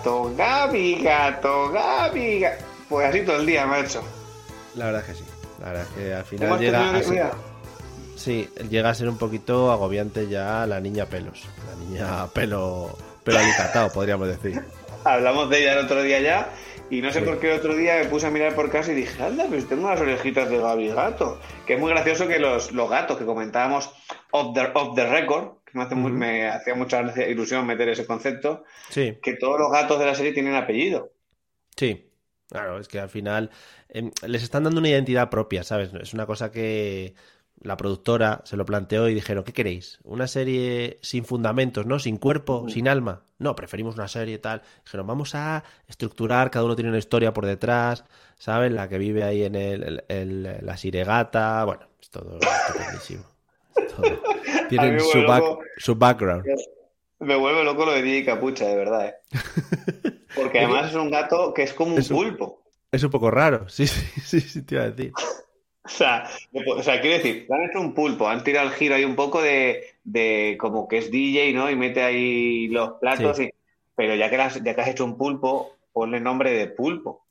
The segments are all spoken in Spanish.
Gato, Gaby gato, Gaby gato. Pues así todo el día, macho. La verdad es que sí. La verdad es que al ¿Cómo final llega a ser, sí, llega a ser un poquito agobiante ya la niña pelos. La niña pelo pelo alicatado, podríamos decir. Hablamos de ella el otro día ya. Y no sé Sí. por qué el otro día me puse a mirar por casa y dije, anda, pues tengo unas orejitas de Gaby gato. Que es muy gracioso que los, los gatos que comentábamos off the, off the record, me, hace hacía mucha ilusión meter ese concepto, Sí, que todos los gatos de la serie tienen apellido. sí. Claro, es que al final em, les están dando una identidad propia, ¿sabes? Es una cosa que la productora se lo planteó y dijeron, ¿qué queréis? ¿Una serie sin fundamentos, ¿no? Sin cuerpo, sin alma. No, preferimos una serie tal. Dijeron, vamos a estructurar, cada uno tiene una historia por detrás, ¿sabes? La que vive ahí en el, el- el- la siregata, bueno, es todo estupendísimo. Todo. Tienen su, back- su background. Me vuelve loco lo de DJ Capucha, de verdad, ¿eh? Porque además es un gato que es como un Es un- pulpo. Es un poco raro, sí, sí, sí, sí, te iba a decir. O sea, o sea, quiero decir, han hecho un pulpo, han tirado el giro ahí un poco de, de como que es DJ, ¿no? Y mete ahí los platos, Sí. y- pero ya que, las- ya que has hecho un pulpo, ponle nombre de pulpo.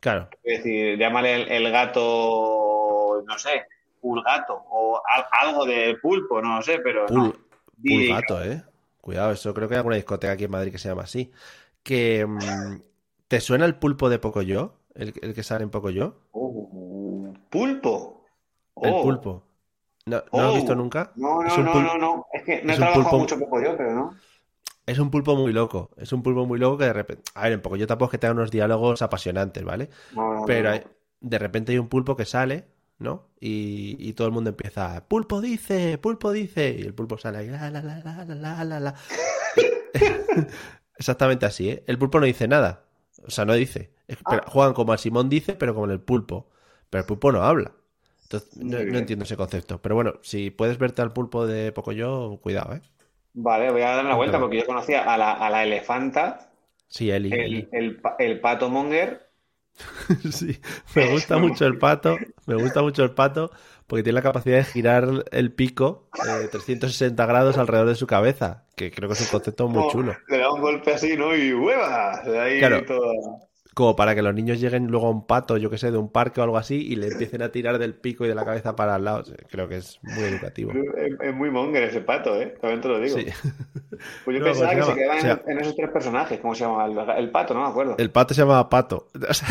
Claro, Es decir, llámale el, el gato, no sé, pulgato, o al- algo de pulpo, no lo sé, pero. Pul-. Pulgato, ¿eh? Cuidado, eso creo que hay alguna discoteca aquí en Madrid que se llama así. Que, mm, ¿te suena el pulpo de Pocoyo? El, el que sale en Pocoyo. Uh, pulpo. El Oh. pulpo. ¿No, ¿no lo has Oh. visto nunca? No, Es no, un no, no, no. Es que no he trabajado pulpo- mucho poco yo, pero no. Es un pulpo muy loco. Es un pulpo muy loco que de repente. A ver, en Pocoyo tampoco es que tenga unos diálogos apasionantes, ¿vale? No, no, Pero hay- de repente hay un pulpo que sale, ¿no? Y, y, todo el mundo empieza, pulpo dice, pulpo dice, y el pulpo sale ahí, la, la, la, la, la, la, la. Exactamente así, ¿eh? El pulpo no dice nada, o sea, no dice. Ah. Juegan como al Simón dice, pero como el pulpo, pero el pulpo no habla. Entonces, no, entiendo ese concepto, pero bueno, si puedes verte al pulpo de Pocoyo, cuidado, ¿eh? Vale, voy a dar una vuelta porque yo conocía a la, a la elefanta, sí, El, el, el pato monger Sí, me gusta mucho el pato, me gusta mucho el pato porque tiene la capacidad de girar el pico eh, 360 grados alrededor de su cabeza, que creo que es un concepto muy chulo. Le da un golpe así, ¿no? Y ¡hueva! Ahí Claro. todo. Como para que los niños lleguen luego a un pato, yo que sé, de un parque o algo así, y le empiecen a tirar del pico y de la cabeza para al lado. Creo que es muy educativo. Es, es muy monger ese pato, ¿eh? También te lo digo. Sí. Pues yo No, pensaba pues que se quedaban o en, sea- en esos tres personajes. ¿Cómo se llama? El, el pato, no me acuerdo. El pato se llamaba Pato. O sea,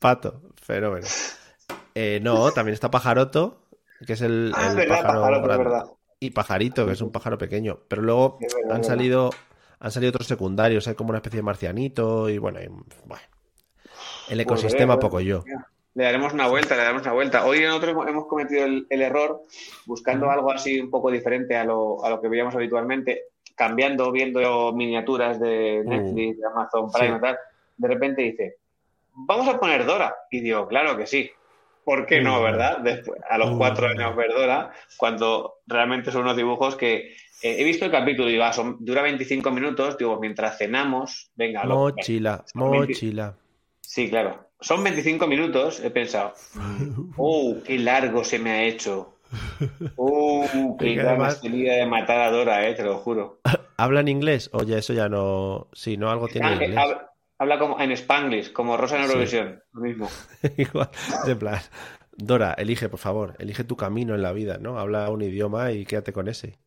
Pato, fenómeno. Eh, no, también está Pajaroto, que es el, Ah, el verdad, pájaro es verdad. Y Pajarito, que es un pájaro pequeño. Pero luego han salido, han salido otros secundarios. Hay como una especie de marcianito y bueno, y, bueno. el ecosistema Pues, poco yo. Le daremos una vuelta, le daremos una vuelta. Hoy nosotros hemos- hemos cometido el, el error buscando algo así un poco diferente a lo, a lo que veíamos habitualmente, cambiando, viendo miniaturas de Netflix, de Amazon Prime Sí. y tal. De repente dice, vamos a poner Dora. Y digo, claro que sí. ¿Por qué no, verdad? Después, a los cuatro años ver Dora, cuando realmente son unos dibujos que eh, he visto el capítulo y va, son- dura 25 minutos, digo, mientras cenamos, venga, lo- Mochila, 20. mochila. Sí, claro. Son 25 minutos, he pensado. Oh, qué largo se me ha hecho. Uh, qué ganas tenía de matar a Dora, eh, te lo juro. ¿Habla en inglés? Oye, eso ya no. Sí, no, algo tiene en inglés. Habla, como en Spanglish, como Rosa en Eurovisión, lo mismo. Igual, de plan. Dora, elige, por favor, elige tu camino en la vida, ¿no? Habla un idioma y quédate con ese.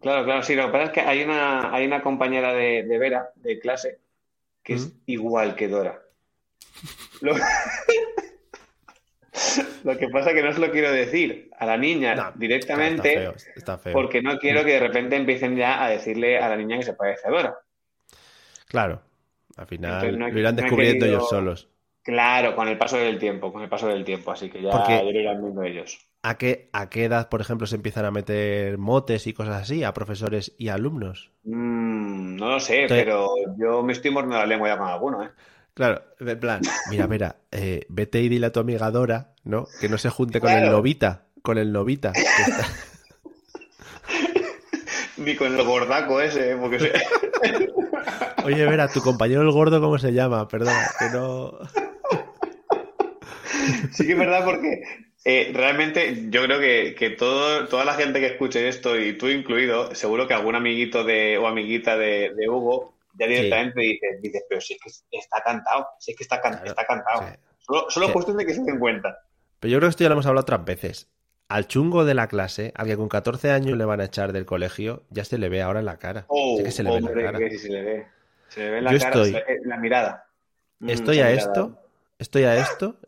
Claro, claro, sí. Lo que pasa es que hay una, hay una compañera de, Vera, de clase, que es igual que Dora. Lo... que pasa es que no se lo quiero decir a la niña directamente porque no quiero que de repente empiecen ya a decirle a la niña que se parece a Dora. Claro, al final lo irán descubriendo ellos solos. Claro, con el paso del tiempo, con el paso del tiempo, así que ya, lo irán viendo ellos. ¿A qué, ¿A qué edad, por ejemplo, se empiezan a meter motes y cosas así a profesores y alumnos? Mm, no lo sé, pero yo me estoy mordiendo la lengua ya con alguno, ¿eh? Claro, en plan, mira, mira, eh, vete y dile a tu amiga Dora, ¿no? Que no se junte con el novita, con el novita. Ni con el gordaco ese, ¿eh? porque Oye, Vera, tu compañero el gordo, ¿cómo se llama? Perdón, que no... Sí que es verdad porque eh, realmente yo creo que, todo, toda la gente que escuche esto, y tú incluido, seguro que algún amiguito de, o amiguita de, Hugo ya directamente dice, pero si es que está cantado, si es que está, está cantado. Solo, solo cuestión de que se den cuenta. Pero yo creo que esto ya lo hemos hablado otras veces. Al chungo de la clase, al que con 14 años le van a echar del colegio, ya se le ve ahora en la cara. Oh, que se le ve en la cara. se le ve. Se ve la cara, estoy, la mirada. Mm, estoy a esto, estoy a esto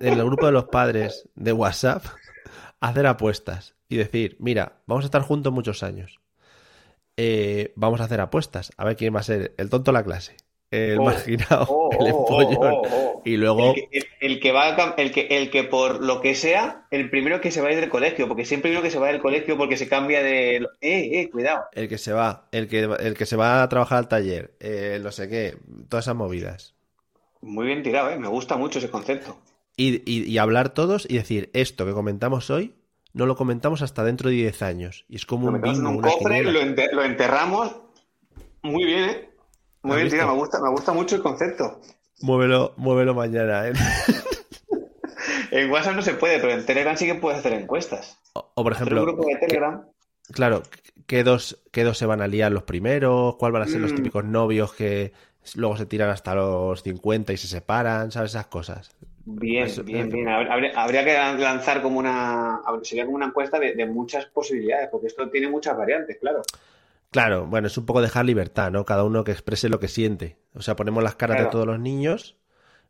en el grupo de los padres de WhatsApp hacer apuestas y decir, mira, vamos a estar juntos muchos años. Eh, vamos a hacer apuestas. A ver quién va a ser el tonto de la clase, el oh, marginado, oh, el oh, empollón. y luego. El que, va el que, el que por lo que sea, el primero que se va a ir del colegio, porque siempre uno que se va del colegio porque se cambia de. Eh, eh, cuidado. El que se va, el que, el que se va a trabajar al taller, eh, no sé qué, todas esas movidas. Muy bien tirado, ¿eh? me gusta mucho ese concepto y, hablar todos y decir esto que comentamos hoy no lo comentamos hasta dentro de 10 años. Y es como un bingo, un cofre, lo, enterramos. Muy bien, ¿eh? Muy bien, tía, me gusta, me gusta mucho el concepto. Muévelo, muévelo mañana, ¿eh? en WhatsApp no se puede, pero en Telegram sí que puedes hacer encuestas. O, por ejemplo. grupo de Telegram. claro, ¿qué dos, ¿qué dos se van a liar los primeros? ¿Cuál van a ser los mm. típicos novios que luego se tiran hasta los 50 y se separan? ¿Sabes? Esas cosas. Bien, bien, bien. Habría, que lanzar como una, sería como una encuesta de, muchas posibilidades, porque esto tiene muchas variantes, claro. Claro, bueno, es un poco dejar libertad, ¿no? Cada uno que exprese lo que siente. O sea, ponemos las caras de todos los niños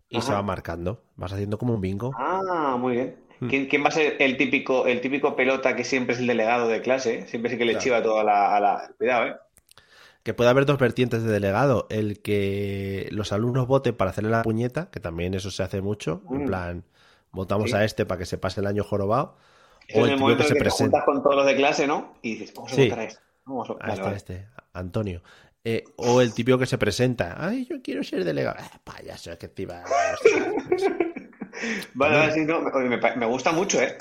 y se va marcando. Vas haciendo como un bingo. Ah, muy bien. Hmm. ¿Quién, va a ser el típico, el típico pelota que siempre es el delegado de clase? Siempre sí que le chiva todo a la, a la... Cuidado, ¿eh? que puede haber dos vertientes de delegado. El que los alumnos voten para hacerle la puñeta, que también eso se hace mucho. En mm. plan, votamos a este para que se pase el año jorobado. o el, tío que, se presenta. con todos los de clase, ¿no? Y dices, vamos a votar a este. Vamos a... este, este, Antonio. Eh, o el típico que se presenta. Ay, yo quiero ser delegado. Ah, payaso, es que te iba. vale, me, me, gusta mucho, ¿eh?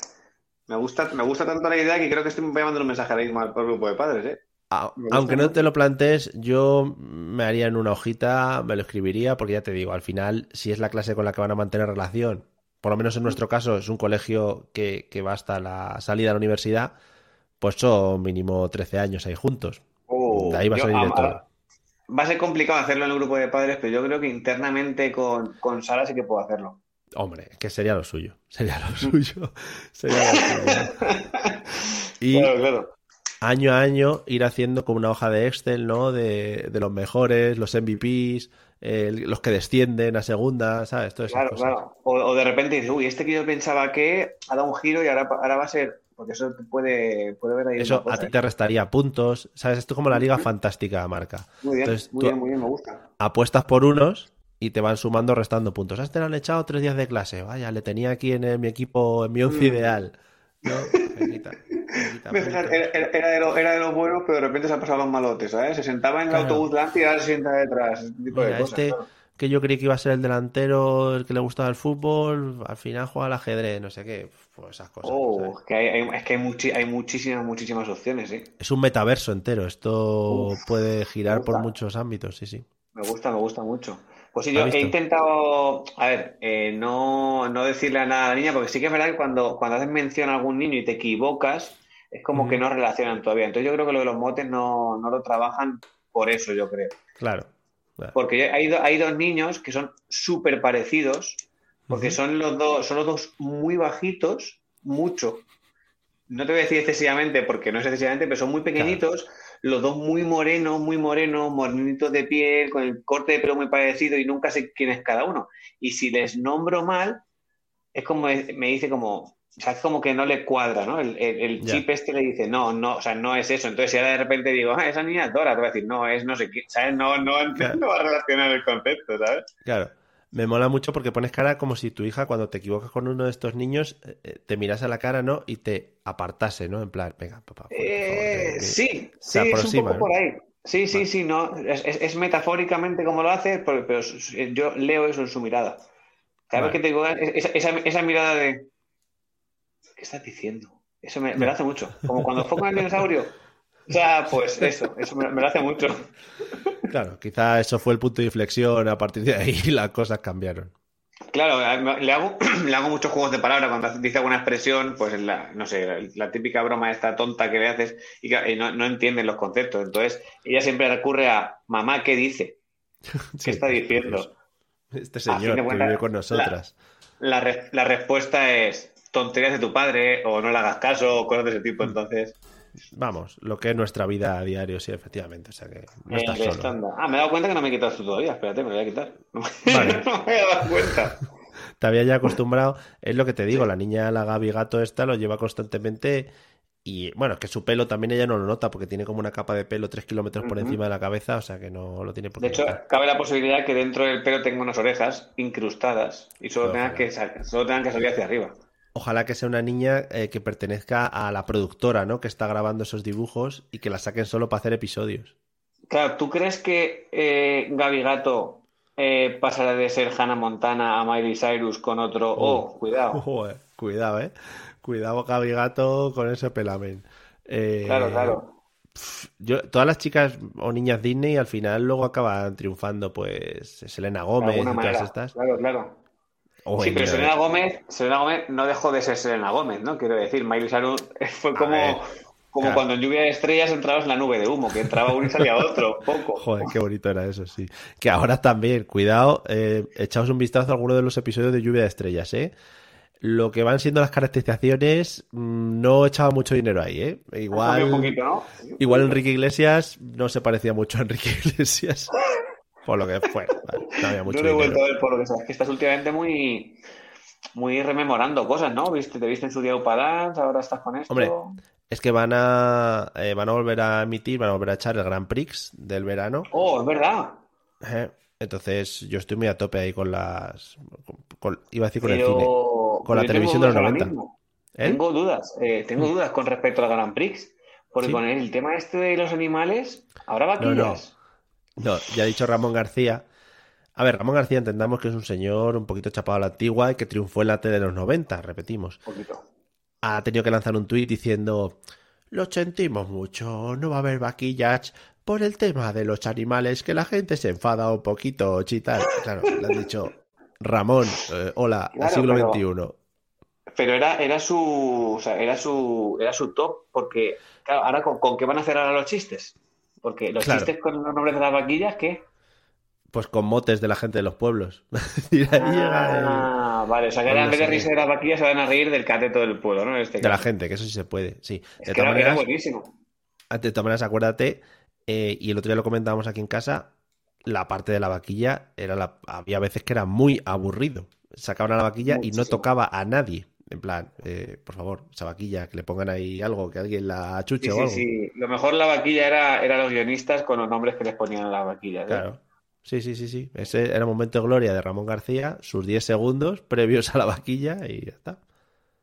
Me gusta, me gusta tanto la idea que creo que estoy mandando un mensaje ahora mismo al grupo de padres, ¿eh? aunque no te lo plantees, yo me haría en una hojita, me lo escribiría, porque ya te digo, al final, si es la clase con la que van a mantener relación, por lo menos en nuestro caso es un colegio que, va hasta la salida de la universidad, pues son mínimo 13 años ahí juntos. Oh, de ahí va a salir de todo. Va a ser complicado hacerlo en el grupo de padres, pero yo creo que internamente con, con Sara sí que puedo hacerlo. Hombre, que sería lo suyo. Sería lo suyo. sería lo suyo. y, claro, claro año a año ir haciendo como una hoja de Excel, ¿no? De, los mejores, los MVPs, los que descienden a segunda, ¿sabes? claro, claro. O, de repente dices, uy, este que yo pensaba que ha dado un giro y ahora, ahora va a ser. Porque eso puede, puede ver ahí. Eso a ti te restaría puntos, ¿sabes? Esto es como la liga fantástica marca. Muy bien, muy bien, muy bien, me gusta. Apuestas por unos y te van sumando, restando puntos. A este le han echado tres días de clase. Vaya, le tenía aquí en mi equipo, en mi once mm. ideal. ¿no? Era, de lo, era, de los buenos, pero de repente se ha pasado los malotes, ¿sabes? Se sentaba en el autobús delante y ahora se sienta detrás. este que yo creí que iba a ser el delantero, el que le gustaba el fútbol, al final juega al ajedrez, no sé qué. Pues esas cosas. Oh, que hay, es que hay, hay muchísimas, muchísimas opciones, ¿eh? Es un metaverso entero. Esto puede girar por muchos ámbitos, sí, sí. Me gusta, me gusta mucho. Pues sí, yo he intentado, a ver, eh, no, no, decirle a nada a la niña, porque sí que es verdad que cuando, cuando haces mención a algún niño y te equivocas, es como que no relacionan todavía. Entonces yo creo que lo de los motes no, no lo trabajan por eso, yo creo. Claro. Porque hay, hay dos niños que son súper parecidos, porque son, los dos, son los dos muy bajitos, mucho. No te voy a decir excesivamente, porque no es excesivamente, pero son muy pequeñitos, los dos muy morenos, muy morenos, morenitos de piel, con el corte de pelo muy parecido y nunca sé quién es cada uno. Y si les nombro mal, es como, me dice como, o sea, es como que no le cuadra, ¿no? El, chip este le dice, no, no, o sea, no es eso. Entonces, si ahora de repente digo, ah, esa niña es Dora, te voy a decir, no, es no sé qué, ¿sabes? No, no, no va a relacionar el concepto, ¿sabes? Claro. Me mola mucho porque pones cara como si tu hija, cuando te equivocas con uno de estos niños, eh, eh, te miras a la cara, ¿no? Y te apartase, ¿no? En plan, venga, papá. eh, sí, sí, es un poco por ahí. Sí, sí, sí, no. Es, metafóricamente como lo hace, pero, yo leo eso en su mirada. Cada vez que te digo esa, esa mirada de ¿qué estás diciendo? Eso me, lo hace mucho. Como cuando enfocan el dinosaurio. O sea, pues eso, eso me, lo hace mucho. Claro, quizá eso fue el punto de inflexión, a partir de ahí las cosas cambiaron. Claro, le hago, le hago muchos juegos de palabras cuando dice alguna expresión, pues la, no sé, la, típica broma esta tonta que le haces y, no, no, entienden los conceptos. Entonces, ella siempre recurre a mamá, ¿qué dice? ¿Qué está diciendo? Este señor que vive con nosotras. La, la respuesta es tonterías de tu padre o no le hagas caso o cosas de ese tipo. Mm. Entonces, Vamos, lo que es nuestra vida a diario, sí, efectivamente. O sea que no estás solo. Ah, me he dado cuenta que no me he quitado esto todavía. Espérate, me lo voy a quitar. Vale. no me he dado cuenta. Te había ya acostumbrado. Es lo que te digo, la niña, la Gaby Gato esta, lo lleva constantemente. Y bueno, que su pelo también ella no lo nota porque tiene como una capa de pelo tres kilómetros por encima de la cabeza, o sea que no lo tiene por De hecho, cabe la posibilidad que dentro del pelo tenga unas orejas incrustadas y solo, tengan que, solo tengan que salir hacia arriba. Ojalá que sea una niña eh, que pertenezca a la productora, ¿no? Que está grabando esos dibujos y que la saquen solo para hacer episodios. Claro, ¿tú crees que eh, Gaby Gato eh, pasará de ser Hannah Montana a Miley Cyrus con otro? Oh, oh cuidado. cuidado, ¿eh? Cuidado, Gaby Gato, con ese pelamen. claro, claro. Yo, todas las chicas o niñas Disney al final luego acaban triunfando, pues Selena Gómez y todas estas. Claro, claro sí, pero Selena Gómez, Selena Gómez no dejó de ser Selena Gómez, ¿no? Quiero decir, Miley Cyrus fue como, como cuando en lluvia de estrellas entrabas en la nube de humo, que entraba uno y salía otro, poco. Joder, qué bonito era eso, sí. Que ahora también, cuidado, eh, echaos un vistazo a alguno de los episodios de lluvia de estrellas, ¿eh? Lo que van siendo las caracterizaciones, mm, no echaba mucho dinero ahí, ¿eh? Igual, igual Enrique Iglesias no se parecía mucho a Enrique Iglesias por lo que fue. no había mucho he vuelto a ver por lo que sabes, que estás últimamente muy, muy rememorando cosas, ¿no? ¿Viste, te viste en su día Upadance, ahora estás con esto. Hombre, es que van a, eh, van a volver a emitir, van a volver a echar el Grand Prix del verano. Oh, es verdad. Eh, entonces yo estoy muy a tope ahí con las... iba a decir con el cine. Con la televisión de los 90. ¿Eh? Tengo dudas, tengo mm. dudas con respecto al Grand Prix. Porque con el tema este de los animales, ahora vaquillas. No, ya ha dicho Ramón García. A ver, Ramón García entendamos que es un señor un poquito chapado a la antigua y que triunfó en la tele de los 90, repetimos. Ha tenido que lanzar un tuit diciendo, lo sentimos mucho, no va a haber vaquillas por el tema de los animales, que la gente se enfada un poquito, chital. Claro, le han dicho, Ramón, eh, hola, siglo XXI. Pero era, era su, o sea, era su, era su top, porque, claro, ahora con, con qué van a hacer ahora los chistes. Porque los chistes con los nombres de las vaquillas, ¿qué? Pues con motes de la gente de los pueblos. ah, vale. O sea, que en vez de reírse de las vaquillas se van a reír del cateto del pueblo, ¿no? Este de la gente, que eso sí se puede, sí. Es de que era, buenísimo. Ah, de todas maneras, acuérdate, eh, y el otro día lo comentábamos aquí en casa, la parte de la vaquilla era la... había veces que era muy aburrido. Sacaban a la vaquilla y no tocaba a nadie. En plan, eh, por favor, esa vaquilla, que le pongan ahí algo, que alguien la chuche o algo. Sí, sí, lo mejor la vaquilla era, era los guionistas con los nombres que les ponían a la vaquilla. ¿eh? Claro. Sí, sí, sí, sí. Ese era el momento de gloria de Ramón García, sus 10 segundos previos a la vaquilla y ya está.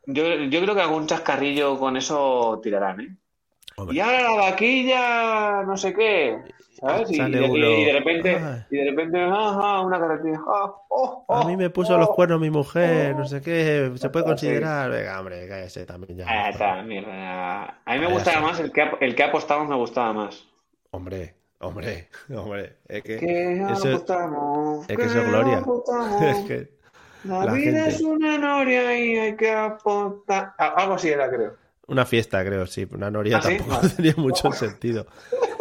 Yo, yo creo que algún chascarrillo con eso tirarán, ¿eh? Y ahora la vaquilla, no sé qué. ¿Sabes? Y, de repente, y de repente, ajá, una característica. Oh, a mí me puso los cuernos mi mujer, no sé qué, se puede considerar. Venga, hombre, cállese también ya. Ah, a mí me gustaba más, el que, el que apostamos me gustaba más. Hombre, Hombre, hombre, es que, Que eso, apostamos, es que eso es gloria. apostamos. Es que La, la vida gente- es una noria y hay que apostar. Ah, Algo así era, creo. Una fiesta, creo, sí. Una noria ¿Ah, sí? tampoco Vale. tenía mucho sentido.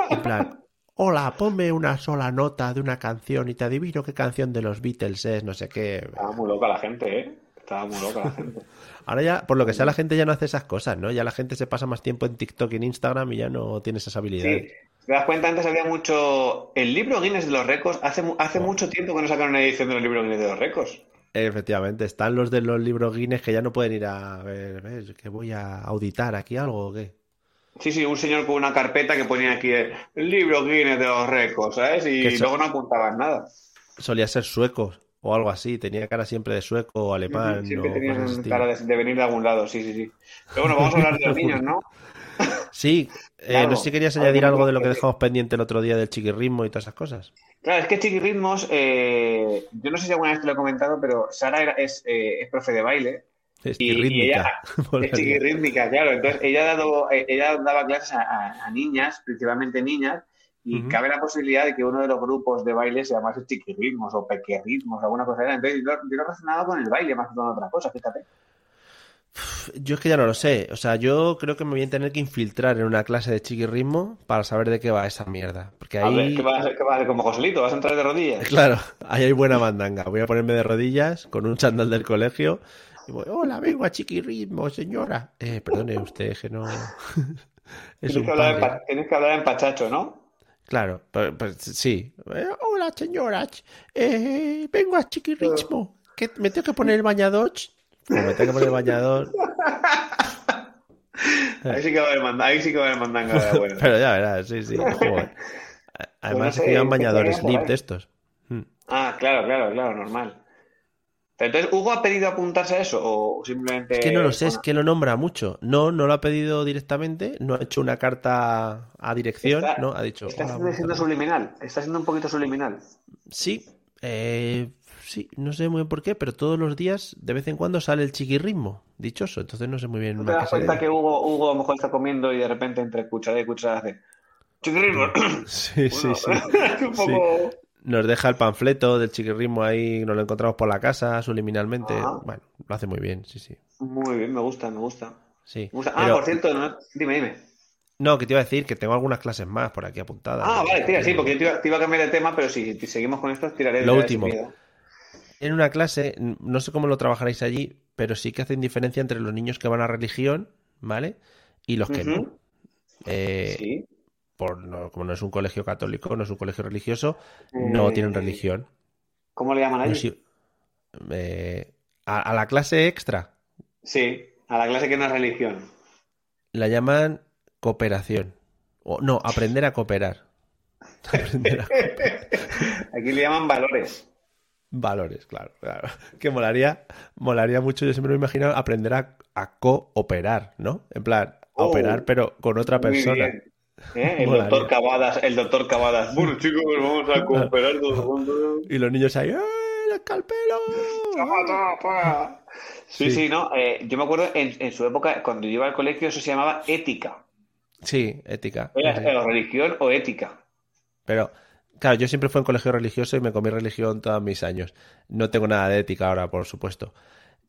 En plan, hola, ponme una sola nota de una canción y te adivino qué canción de los Beatles es, no sé qué. Estaba muy loca la gente, ¿eh? Estaba muy loca la gente. Ahora ya, por lo que sea, la gente ya no hace esas cosas, ¿no? Ya la gente se pasa más tiempo en TikTok y en Instagram y ya no tiene esas Sí. habilidades. ¿Te das cuenta? Antes había mucho. El libro Guinness de los récords. Hace, hace Oh. mucho tiempo que no sacaron una edición de los libros Guinness de los récords. Efectivamente, están los de los libros Guinness que ya no pueden ir a ver, ¿ves? que voy a auditar aquí algo o qué. Sí, sí, un señor con una carpeta que ponía aquí el, el libro Guinness de los récords, ¿sabes? Y luego no apuntaban nada. Solía ser sueco o algo así, tenía cara siempre de sueco o alemán Siempre o ese cara de, de venir de algún lado, sí, sí, sí. Pero bueno, vamos a hablar de los niños, ¿no? Sí, eh, no sé si querías añadir algo de lo que acuerdo. dejamos pendiente el otro día del chiquirritmo y todas esas cosas. Claro, es que Chiquirritmos, eh, yo no sé si alguna vez te lo he comentado, pero Sara era- es, eh, es profe de baile. Es Y- y rítmica. ella- Es chiquirrítmica, claro. Entonces, ella, dado, eh, ella daba clases a, a- a niñas, principalmente niñas, y cabe la posibilidad de que uno de los grupos de baile se llamase chiquirritmos o pequerritmos, alguna cosa. Entonces, yo, yo lo he relacionado con el baile más que con otra cosa, fíjate. Yo es que ya no lo sé. O sea, yo creo que me voy a tener que infiltrar en una clase de chiquirritmo para saber de qué va esa mierda. Porque A ver, ahí, ¿qué vas? ¿Qué vas a hacer como Joselito? ¿Vas a entrar de rodillas? claro, ahí hay buena mandanga. Voy a ponerme de rodillas con un chándal del colegio y voy, hola, vengo a chiquirritmo, señora. Eh, perdone usted, que no... es Tienes un que, hablar en, padre. pa- tienes que hablar en pachacho, ¿no? Claro, pues, pues, sí. Eh, hola, señora. Eh, vengo a chiquirritmo. ¿Qué, ¿Me tengo que poner el bañador? Como me tengo que poner el bañador. Ahí sí que va a haber, ahí sí que va a haber mandanga de bueno. Pero ya verás, sí, sí. Joder. Además, es que llevan ¿qué bañadores slip de estos. Mm. Ah, claro, claro, claro, normal. Entonces, ¿Hugo ha pedido apuntarse a eso o simplemente... Es que no lo sé, es que lo nombra mucho. No, no lo ha pedido directamente, no ha hecho una carta a dirección, Está- ¿no? Ha dicho. Está "Hola, siendo, buenas siendo tardes". subliminal, está siendo un poquito subliminal. Sí, eh, sí, no sé muy bien por qué, pero todos los días, de vez en cuando, sale el chiquirritmo, dichoso. Entonces no sé muy bien ¿No te das cuenta que Hugo, Hugo a lo mejor está comiendo y de repente entre cucharada y cucharada hace... Chiquirritmo. Sí, sí, Bueno, sí. es un poco... Nos deja el panfleto del chiquirritmo ahí, nos lo encontramos por la casa, subliminalmente. Ajá. Bueno, lo hace muy bien, sí, sí. Muy bien, me gusta, me gusta. Sí. Me gusta. Ah, Pero- por cierto, no- dime, dime. No, que te iba a decir que tengo algunas clases más por aquí apuntadas. Ah, vale, tira, sí, porque yo te iba, te iba a cambiar de tema, pero si, si seguimos con esto, tiraré Lo de último. sin miedo. En una clase, no sé cómo lo trabajaréis allí, pero sí que hacen diferencia entre los niños que van a religión, ¿vale? Y los que no. Eh, Sí. por no- como no es un colegio católico, no es un colegio religioso, no Eh, tienen religión. ¿Cómo le llaman No allí? sé- eh, a, a la clase extra Sí, a la clase que no es religión. la llaman cooperación. O, no, aprender a cooperar. Aprender a Aquí le llaman valores. Valores, claro, claro. Que molaría, molaría mucho, yo siempre me he imaginado aprender a, a cooperar, ¿no? En plan, a Oh, operar, pero con otra persona. ¿Eh? El Molaría. doctor Cavadas, el doctor Cavadas. Bueno, chicos, vamos a cooperar todos juntos. Y los niños ahí, ¡eh, el escalpelo! Sí, Sí. sí, no. eh, yo me acuerdo en, en su época, cuando yo iba al colegio, eso se llamaba ética. Sí, ética. Era sí. eh, religión o ética. Pero, claro, yo siempre fui en colegio religioso y me comí religión todos mis años. No tengo nada de ética ahora, por supuesto.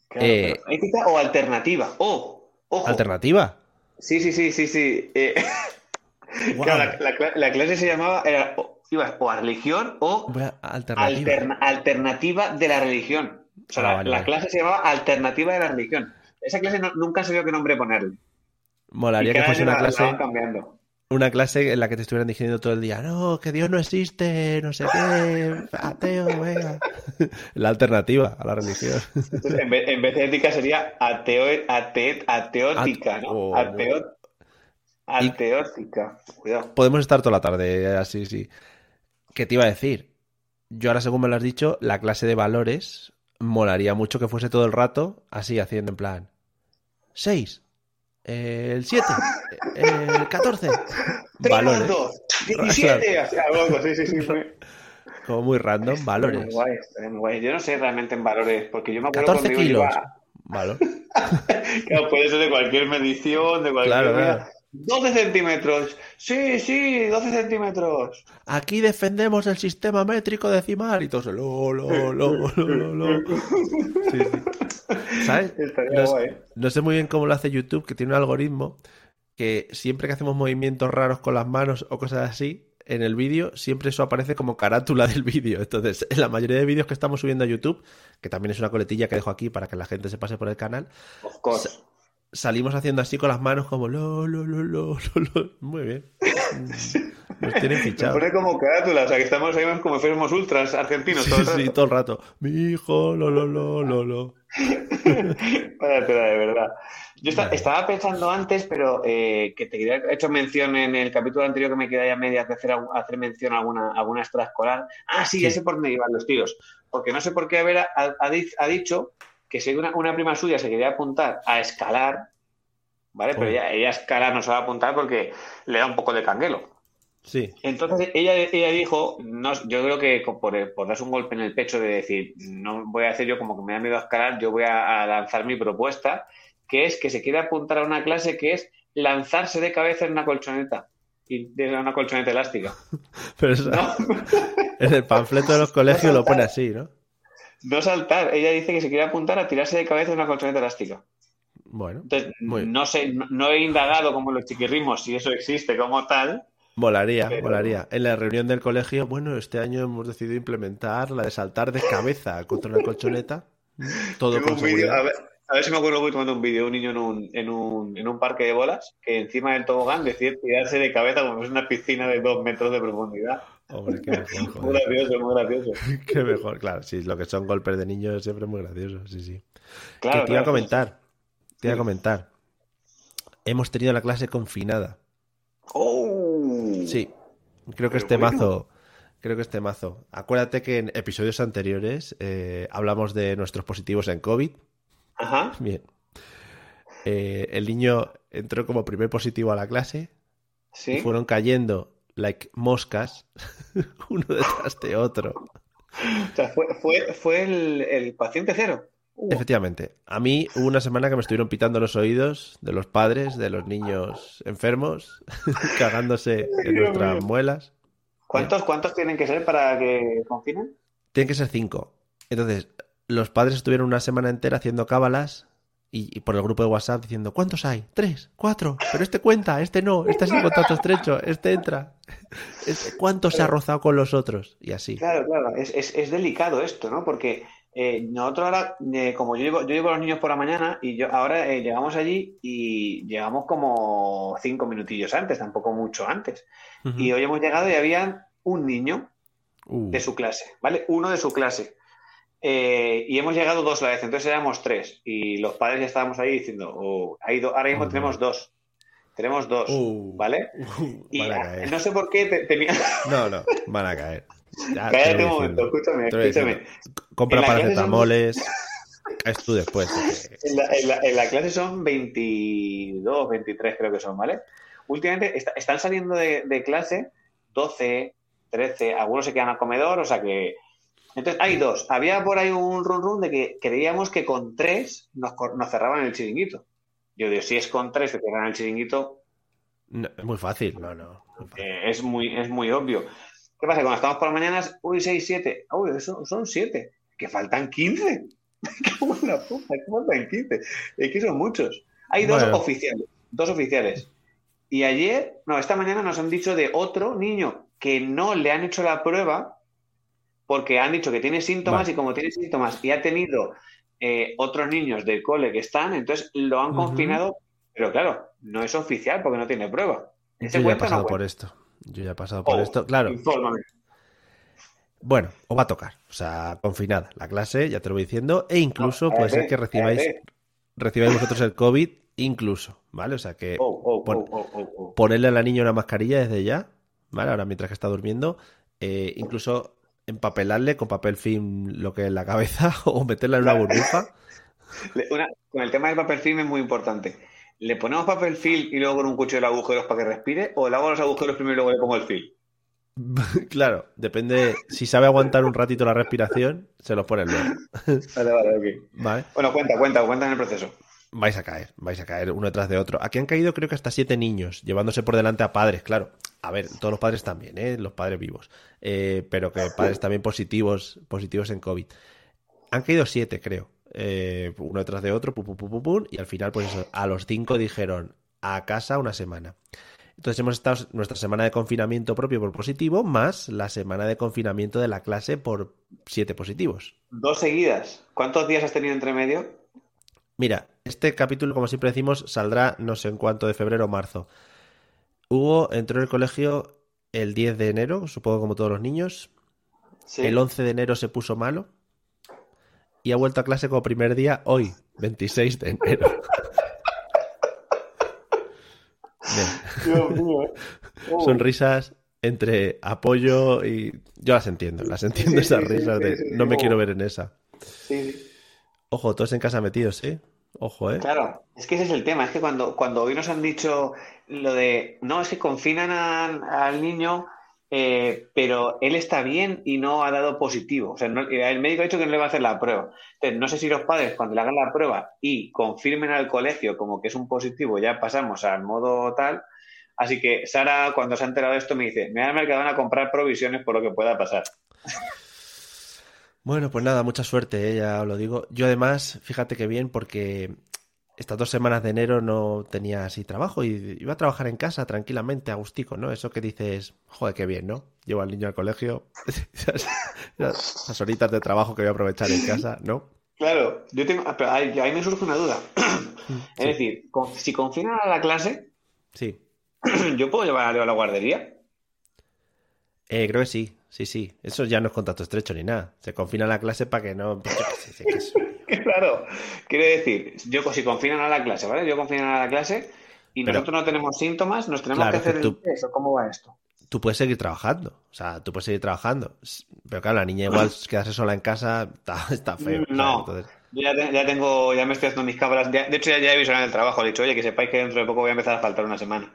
Claro, Eh, ética o alternativa. Oh, ojo. ¿Alternativa? Sí, sí, sí, sí, sí. Eh, claro, la, la cla- la clase se llamaba, era, o, ibas o a religión o alternativa. alterna- alternativa de la religión. O sea, Ah, la, vale, la vale. clase se llamaba alternativa de la religión. Esa clase no- nunca sabía qué nombre ponerle. Molaría que fuese una la- la clase, cambiando. Una clase en la que te estuvieran diciendo todo el día, no, que Dios no existe, no sé qué, ateo, venga. La alternativa a la religión. Entonces, en, vez, en vez de ética sería ateo, ate- ateótica, ¿no? Oh. Ateo- ateótica. Cuidado. Podemos estar toda la tarde así, sí. ¿Qué te iba a decir? Yo ahora, según me lo has dicho, la clase de valores molaría mucho que fuese todo el rato así, haciendo en plan 6, el 7, el 14. Tres Valores. más dos, 17. así, algo así, sí, sí, sí. Muy, Como muy random, muy valores. guay, estaría muy guay. Yo no sé realmente en valores, porque yo me acuerdo 14 cuando kilos. iba- Valor. Claro, puede ser de cualquier medición, de cualquier Claro, cosa. claro. 12 centímetros. Sí, sí, 12 centímetros. Aquí defendemos el sistema métrico decimal y todo lo, lo, lo, lo, lo. Sí, sí. ¿Sabes? No, no, sé muy bien cómo lo hace YouTube, que tiene un algoritmo que siempre que hacemos movimientos raros con las manos o cosas así, en el vídeo siempre eso aparece como carátula del vídeo. Entonces, en la mayoría de vídeos que estamos subiendo a YouTube, que también es una coletilla que dejo aquí para que la gente se pase por el canal, salimos haciendo así con las manos como lo, lo, lo, lo, lo, Muy bien. Nos tienen fichado. pone como carátula, o sea que estamos ahí como si fuéramos ultras argentinos. Sí, todo el rato. sí, todo el rato. Mi hijo, lo, lo, lo, lo, lo. Vaya de verdad. Yo estaba pensando antes, pero eh, que te quería hecho mención en el capítulo anterior que me queda ya media de hacer, hacer mención a alguna, alguna extraescolar. Ah, sí, ya sé por dónde iban los tiros. Porque no sé por qué Vera ha, ha, dicho que si una, una, prima suya se quería apuntar a escalar, ¿vale? Pero ella, ella escalar no se va a apuntar porque le da un poco de canguelo. Sí. Entonces ella, ella dijo, no, yo creo que por, por, darse un golpe en el pecho de decir, no voy a hacer yo como que me da miedo a escalar, yo voy a, lanzar mi propuesta, que es que se quiere apuntar a una clase que es lanzarse de cabeza en una colchoneta. Y de una colchoneta elástica. Pero eso, en el panfleto de los colegios lo pone así, ¿no? No saltar. Ella dice que se quiere apuntar a tirarse de cabeza en una colchoneta elástica. Bueno. Entonces, no sé, no, he indagado como los chiquirrimos si eso existe como tal, Molaría, molaría. En la reunión del colegio, bueno, este año hemos decidido implementar la de saltar de cabeza contra una colchoneta. Todo con seguridad. a, ver, si me acuerdo voy tomando un vídeo, un niño en un, en, un, en un parque de bolas, que encima del tobogán decide tirarse de cabeza como es una piscina de dos metros de profundidad. Hombre, qué mejor. muy gracioso, muy gracioso. qué mejor, claro, sí, lo que son golpes de niños es siempre muy gracioso, sí, sí. Claro, que te iba a comentar, te iba a comentar. Hemos tenido la clase confinada. ¡Oh! Sí, creo que este mazo. Creo que este mazo. Acuérdate que en episodios anteriores eh, hablamos de nuestros positivos en COVID. Ajá. Bien. Eh, el niño entró como primer positivo a la clase. Sí. Y fueron cayendo like moscas, uno detrás de otro. O sea, fue, fue, fue el, el paciente cero. Efectivamente. A mí hubo una semana que me estuvieron pitando los oídos de los padres, de los niños enfermos, cagándose en nuestras muelas. ¿Cuántos, ¿Cuántos tienen que ser para que confinen? Tienen que ser cinco. Entonces, los padres estuvieron una semana entera haciendo cábalas y, por el grupo de WhatsApp diciendo, ¿cuántos hay? Tres, cuatro, pero este cuenta, este no, este es el contacto estrecho, este entra. Este, ¿Cuánto se ha rozado con los otros? Y así. Claro, claro, es, es, es delicado esto, ¿no? Porque eh, nosotros ahora, eh, como yo llevo, yo llevo a los niños por la mañana y yo ahora eh, llegamos allí y llegamos como cinco minutillos antes, tampoco mucho antes. Y hoy hemos llegado y había un niño uh. de su clase, ¿vale? Uno de su clase. Y hemos llegado dos a la vez, entonces éramos tres. Y los padres ya estábamos ahí diciendo, oh, ha ido, ahora mismo tenemos dos. Tenemos dos, uh. ¿vale? Uh, y no sé por qué tenía... No, no, van a caer. Cállate un momento, escúchame, escúchame. Compra paracetamoles. Es tú después. En la, en, la, en la, clase son 22, 23 creo que son, ¿vale? Últimamente están saliendo de, de, clase 12, 13, algunos se quedan al comedor, o sea que... Entonces hay dos. Había por ahí un run run de que creíamos que con tres nos, nos cerraban el chiringuito. Yo digo, si es con tres que cierran el chiringuito... No, es muy fácil, no, no. Eh, es, muy, es muy obvio. ¿Qué pasa? Cuando estamos por las mañanas, uy, 6, 7. Uy, eso son 7. Que faltan 15. ¡Qué buena puta! Que faltan 15. Es que son muchos. Hay dos oficiales. Dos oficiales. Y ayer, no, esta mañana nos han dicho de otro niño que no le han hecho la prueba porque han dicho que tiene síntomas y como tiene síntomas y ha tenido eh, otros niños del cole que están, entonces lo han confinado, pero claro, no es oficial porque no tiene prueba. ¿Ese Yo ya he pasado por esto. Yo ya he pasado por oh, esto, claro. Bueno, os va a tocar. O sea, confinada la clase, ya te lo voy diciendo. E incluso puede ser que recibáis, recibáis vosotros el COVID, incluso, ¿vale? O sea que oh, oh, ponerle a la niña una mascarilla desde ya, ¿vale? Ahora mientras que está durmiendo. Eh, incluso empapelarle con papel film lo que es la cabeza o meterla en una burbuja. con el tema del papel film es muy importante ¿Le ponemos papel film y luego con un cuchillo de agujeros para que respire? ¿O le hago los agujeros primero y luego le pongo el film? Claro, depende. Si sabe aguantar un ratito la respiración, se los pone luego. Vale, vale, ok. Vale. Bueno, cuenta, cuenta, cuenta en el proceso. vais a caer, vais a caer uno detrás de otro. Aquí han caído creo que hasta siete niños, llevándose por delante a padres, claro. A ver, todos los padres también, ¿eh? los padres vivos, eh, pero que padres también positivos, positivos en COVID. Han caído siete, creo, eh, uno detrás de otro, pum, pum, pum, pum, pum, y al final, pues eso, a los cinco dijeron a casa una semana. Entonces hemos estado nuestra semana de confinamiento propio por positivo, más la semana de confinamiento de la clase por siete positivos. Dos seguidas. ¿Cuántos días has tenido entre medio? Mira, este capítulo, como siempre decimos, saldrá no sé en cuánto de febrero o marzo. Hugo entró en el colegio el 10 de enero, supongo como todos los niños. Sí. El 11 de enero se puso malo. Y ha vuelto a clase como primer día hoy, 26 de enero. Dios mío, ¿eh? Oh. Sonrisas entre apoyo y... Yo las entiendo, las entiendo Sí, esas sí, risas de no me oh. quiero ver en esa. Sí, sí. Ojo, todos en casa metidos, ¿eh? Ojo, ¿eh? Claro, es que ese es el tema, es que cuando, cuando hoy nos han dicho lo de, no, es que confinan al niño, eh, pero él está bien y no ha dado positivo. O sea, no- el médico ha dicho que no le va a hacer la prueba. Entonces, no sé si los padres cuando le hagan la prueba y confirmen al colegio como que es un positivo, ya pasamos al modo tal. Así que Sara, cuando se ha enterado de esto, me dice, me voy al Mercadona a comprar provisiones por lo que pueda pasar. Bueno, pues nada, mucha suerte, ¿eh? ya os lo digo. Yo además, fíjate que bien, porque estas dos semanas de enero no tenía así trabajo y iba a trabajar en casa tranquilamente, agustico, ¿no? Eso que dices, joder, qué bien, ¿no? Llevo al niño al colegio, esas horitas de trabajo que voy a aprovechar en casa, ¿no? Claro, yo tengo, pero ahí, ahí me surge una duda. Es decir, si confinan a la clase, sí. ¿yo puedo llevar a Leo a la guardería? Eh, creo que sí, sí, sí. Eso ya no es contacto estrecho ni nada. Se confina la clase para que no... pues que es- Claro, quiero decir, yo si confinan a la clase, ¿vale? Yo confino a la clase y Pero- nosotros no tenemos síntomas, nos tenemos Claro, que hacer tú- el test, ¿o ¿cómo va esto? tú puedes seguir trabajando. O sea, tú puedes seguir trabajando. Pero claro, la niña igual quedarse sola en casa está, está feo. No. ya, ya tengo, ya me estoy haciendo mis cámaras. ya- de hecho, ya, ya he avisado en el trabajo. He dicho, oye, que sepáis que dentro de poco voy a empezar a faltar una semana.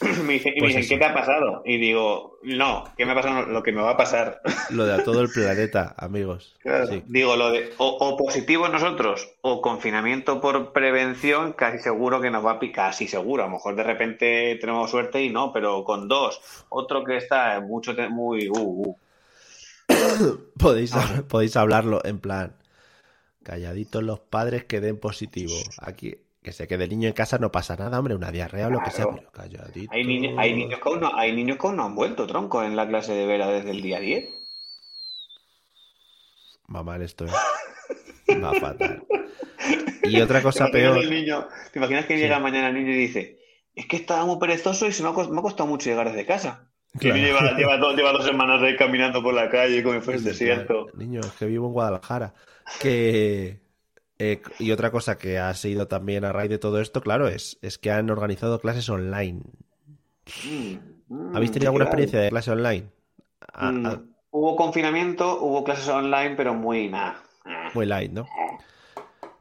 me dice- y me Pues dicen. ¿qué te ha pasado? Y digo, no, ¿qué me ha pasado? Lo que me va a pasar. lo de a todo el planeta, amigos. Claro. Sí. Digo, lo de o, o positivo nosotros o confinamiento por prevención, casi seguro que nos va a picar, casi seguro. A lo mejor de repente tenemos suerte y no, pero con dos. Otro que está mucho, muy. Uh, uh. Podéis, podéis hablarlo en plan, calladitos los padres que den positivo. Aquí, que se quede el niño en casa no pasa nada, hombre, una diarrea o lo que sea, Claro. pero calladito. Hay, niños, hay, niños que aún no, hay niños que aún no han vuelto, tronco, en la clase de Vera desde el día 10. Va mal esto, ¿eh? Va fatal. Y otra cosa ¿Te imaginas peor. el niño- ¿Te imaginas que Sí. llega mañana el niño y dice, es que estaba muy perezoso y se me ha, cos- me ha costado mucho llegar desde casa? Claro. lleva, lleva, dos, lleva dos semanas ahí caminando por la calle como si fuera el desierto. Niño, es que vivo en Guadalajara. Que. Eh, y otra cosa que ha sido también a raíz de todo esto, claro, es, es que han organizado clases online. Mm, ¿Habéis mm, tenido alguna experiencia de clase online? Ah, Mm, ah, Hubo confinamiento, hubo clases online, pero muy nada. Ah, muy light, ¿no?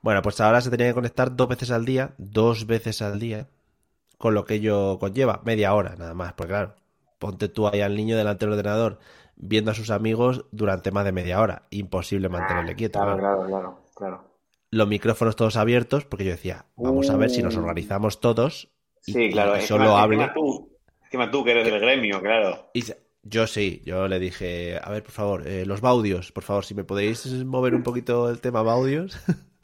Bueno, pues ahora se tenía que conectar dos veces al día, dos veces al día, con lo que ello conlleva, media hora nada más, porque claro, ponte tú ahí al niño delante del ordenador viendo a sus amigos durante más de media hora, imposible mantenerle quieto. Claro, claro. claro, claro, claro. Los micrófonos todos abiertos, porque yo decía, vamos a ver si nos Uh. organizamos todos y, Sí, claro. y encima- solo hable. Encima tú, encima tú que eres del gremio, claro. Y yo sí, yo le dije, a ver, por favor, eh, los baudios, por favor, si me podéis mover un poquito el tema baudios.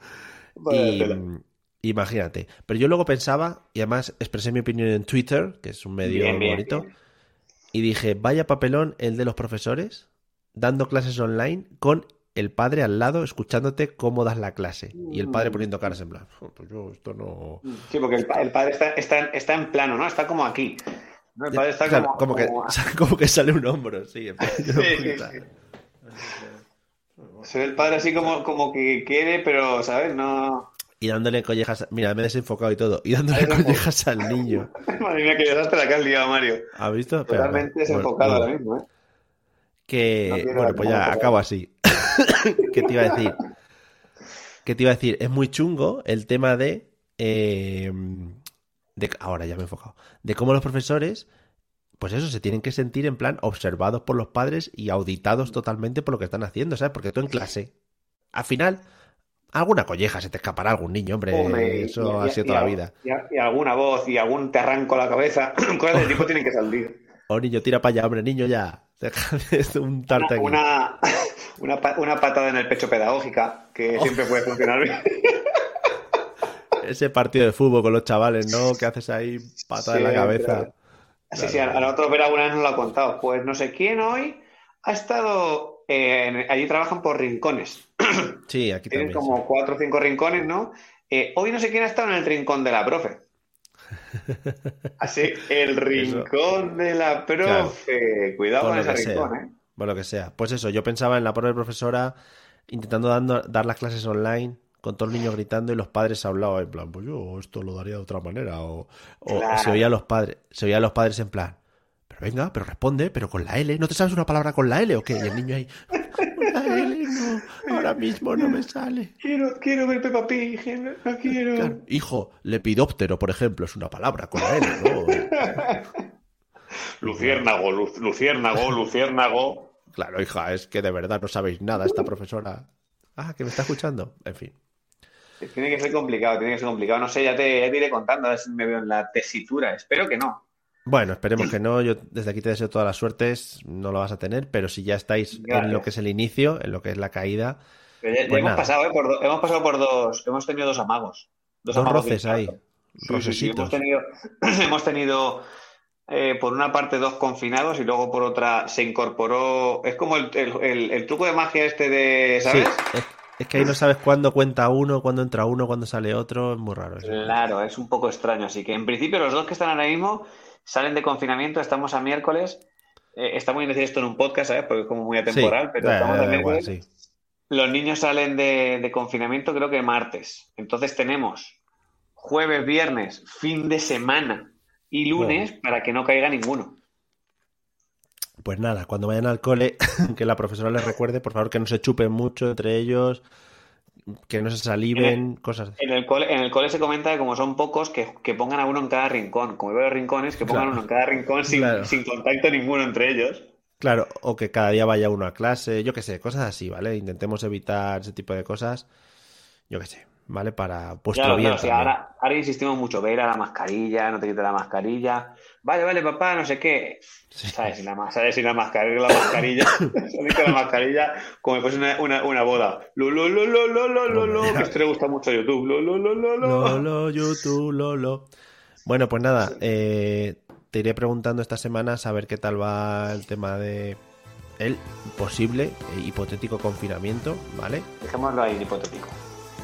Y mm, imagínate. Pero yo luego pensaba, y además expresé mi opinión en Twitter, que es un medio Bien, bien, bonito, bien. y dije, vaya papelón el de los profesores dando clases online con el padre al lado escuchándote cómo das la clase. Y el padre Mm. poniendo caras en plan, "Oh, pues yo esto no... Sí, porque el, pa- el padre está, está, está en plano, ¿no? Está como aquí. ¿no? El padre está como, como que, como- como que sale un hombro, sí. sí, sí. Se ve el padre así como, como que quiere, pero, ¿sabes? No. Y dándole collejas, mira, me he desenfocado y todo, y dándole collejas al niño. Madre mía, qué desastre la que has liado, Mario. ¿Has visto? Totalmente desenfocado bueno, ahora mismo, ¿eh? Que, No bueno, pues ya acabo así. ¿Qué te iba a decir? ¿Qué te iba a decir? Es muy chungo el tema de, eh, de. Ahora ya me he enfocado. De cómo los profesores, pues eso, se tienen que sentir en plan observados por los padres y auditados totalmente por lo que están haciendo, ¿sabes? Porque tú en clase, al final, Alguna colleja se te escapará algún niño, hombre. eso ha sido toda la vida. Y, alguna voz y algún te arranco la cabeza. Cosas de tipo tienen que salir. Oh, niño, tira para allá, hombre, niño, ya. un tarte una, una, una, patada en el pecho pedagógica, que oh. siempre puede funcionar bien. Ese partido de fútbol con los chavales, ¿no? Que haces ahí patada en la cabeza. Sí, sí, a nosotros ver alguna vez nos lo ha contado. Pues no sé quién hoy ha estado. Eh, allí trabajan por rincones. Sí, aquí Tienen como cuatro o cinco rincones, ¿no? Eh, hoy no sé quién ha estado en el rincón de la profe. Así, el rincón de la profe. Cuidado con ese rincón, ¿eh? Bueno, lo que sea. Pues eso, yo pensaba en la pobre profesora intentando dando, dar las clases online con todos los niños gritando y los padres hablaban en plan, pues yo esto lo daría de otra manera. O, se oía los padres, se oía los padres en plan, pero venga, pero responde, pero con la L, ¿no te sabes una palabra con la L o qué? Y el niño ahí, la L no, ahora mismo no me sale. Quiero, quiero ver Peppa Pig, no quiero. hijo, lepidóptero, por ejemplo, es una palabra con la L, ¿no? luciérnago, luciérnago, luciérnago. Claro, hija, es que de verdad no sabéis nada esta profesora. Ah, que me está escuchando. En fin. Tiene que ser complicado, tiene que ser complicado. No sé, ya te, iré contando, a ver si me veo en la tesitura. Espero que no. Bueno, esperemos que no. Yo desde aquí te deseo todas las suertes. No lo vas a tener, pero si ya estáis en lo que es el inicio, en lo que es la caída. Pues hemos, pasado, ¿eh? por hemos pasado por dos. Hemos tenido dos amagos. Dos, roces ahí. hemos tenido, hemos tenido eh, por una parte dos confinados y luego por otra se incorporó. Es como el, el, truco de magia este de. ¿Sabes? Es que ahí no sabes cuándo cuenta uno, cuándo entra uno, cuándo sale otro. Es muy raro eso. Claro, es un poco extraño. Así que en principio los dos que están ahora mismo salen de confinamiento. Estamos a miércoles. Eh, está muy bien decir esto en un podcast, ¿sabes? Porque es como muy atemporal, pero estamos a miércoles. Los niños salen de, confinamiento creo que martes. Entonces tenemos jueves, viernes, fin de semana y lunes para que no caiga ninguno. Pues nada, cuando vayan al cole, que la profesora les recuerde, por favor, que no se chupen mucho entre ellos, que no se saliven, cosas. En el, cole, en el cole se comenta que como son pocos, que, pongan a uno en cada rincón. Como veo rincones, que pongan uno en cada rincón sin, sin contacto ninguno entre ellos. Claro, o que cada día vaya uno a clase, yo qué sé, cosas así, ¿vale? Intentemos evitar ese tipo de cosas, yo qué sé. ¿Vale? Para vuestro bien. ahora, ahora, insistimos mucho, ver a la mascarilla, no te quites la mascarilla. Vale, vale, papá, no sé qué. ¿Sabes? Si la, ¿sabes? Si la mascarilla, la mascarilla, la mascarilla, como si una, una, una, boda. Lo, lo, lo, lo, lo, lo, lo, que esto le gusta mucho a YouTube. Lo, lo, lo, lo, lo. Lo, YouTube, lo, lo. Bueno, pues nada, eh, te iré preguntando esta semana a ver qué tal va el tema de el posible e hipotético confinamiento, ¿vale? Dejémoslo ahí, hipotético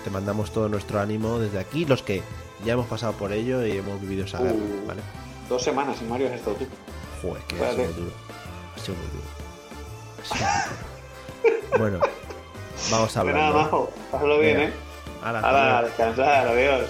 te mandamos todo nuestro ánimo desde aquí, los que ya hemos pasado por ello y hemos vivido esa guerra, uh, ¿vale? Dos semanas sin Mario has estado tú. Joder, que ha sido duro. Ha sido muy duro. bueno, vamos a hablar. Nada, bien, ¿eh? Hala, descansar, adiós.